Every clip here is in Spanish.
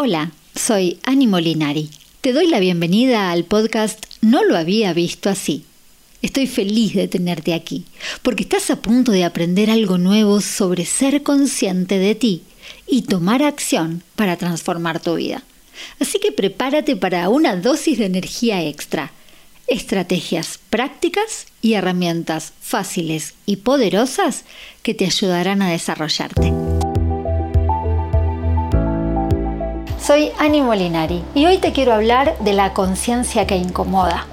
Hola, soy Ani Molinari. Te doy la bienvenida al podcast No lo había visto así. Estoy feliz de tenerte aquí, porque estás a punto de aprender algo nuevo sobre ser consciente de ti y tomar acción para transformar tu vida. Así que prepárate para una dosis de energía extra, estrategias prácticas y herramientas fáciles y poderosas que te ayudarán a desarrollarte. Soy Ani Molinari y hoy te quiero hablar de la conciencia que incomoda.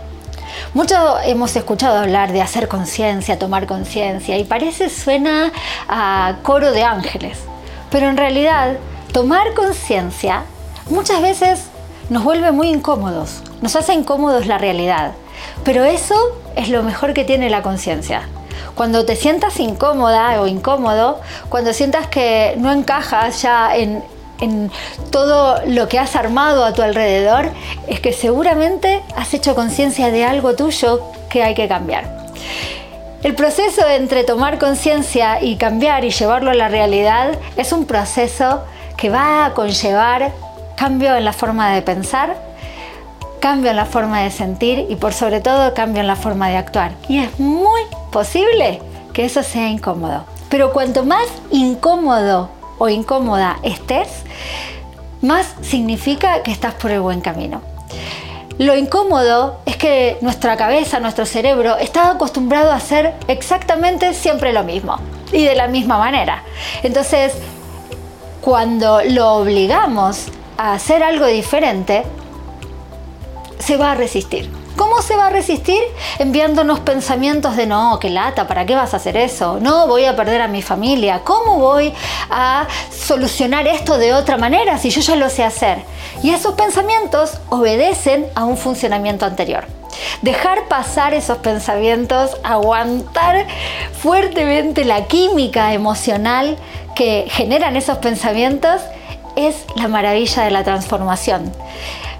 Mucho hemos escuchado hablar de hacer conciencia, tomar conciencia y parece suena a coro de ángeles, pero en realidad tomar conciencia muchas veces nos vuelve muy incómodos, nos hace incómodos la realidad, pero eso es lo mejor que tiene la conciencia. Cuando te sientas incómoda o incómodo, cuando sientas que no encajas ya en, en todo lo que has armado a tu alrededor, es que seguramente has hecho conciencia de algo tuyo que hay que cambiar. El proceso entre tomar conciencia y cambiar y llevarlo a la realidad es un proceso que va a conllevar cambio en la forma de pensar, cambio en la forma de sentir y por sobre todo cambio en la forma de actuar. Y es muy posible que eso sea incómodo. Pero cuanto más incómodo o incómoda estés, más significa que estás por el buen camino. Lo incómodo es que nuestra cabeza, nuestro cerebro, está acostumbrado a hacer exactamente siempre lo mismo y de la misma manera. Entonces, cuando lo obligamos a hacer algo diferente, se va a resistir. ¿Cómo se va a resistir? Enviándonos pensamientos de no, qué lata, ¿para qué vas a hacer eso? No, voy a perder a mi familia. ¿Cómo voy a solucionar esto de otra manera si yo ya lo sé hacer? Y esos pensamientos obedecen a un funcionamiento anterior. Dejar pasar esos pensamientos, aguantar fuertemente la química emocional que generan esos pensamientos es la maravilla de la transformación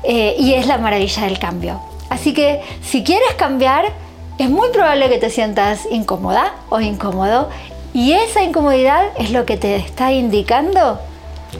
eh, y es la maravilla del cambio. Así que si quieres cambiar, es muy probable que te sientas incómoda o incómodo y esa incomodidad es lo que te está indicando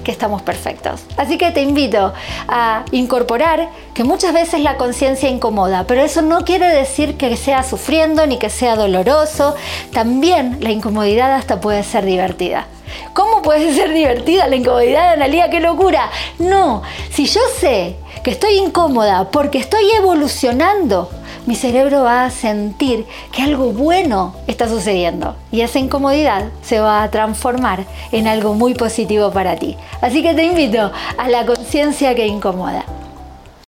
que estamos perfectos. Así que te invito a incorporar que muchas veces la conciencia incomoda, pero eso no quiere decir que sea sufriendo ni que sea doloroso. También la incomodidad hasta puede ser divertida. ¿Cómo puede ser divertida la incomodidad, Analia? ¡Qué locura! No, si yo sé que estoy incómoda porque estoy evolucionando, mi cerebro va a sentir que algo bueno está sucediendo y esa incomodidad se va a transformar en algo muy positivo para ti. Así que te invito a la conciencia que incomoda.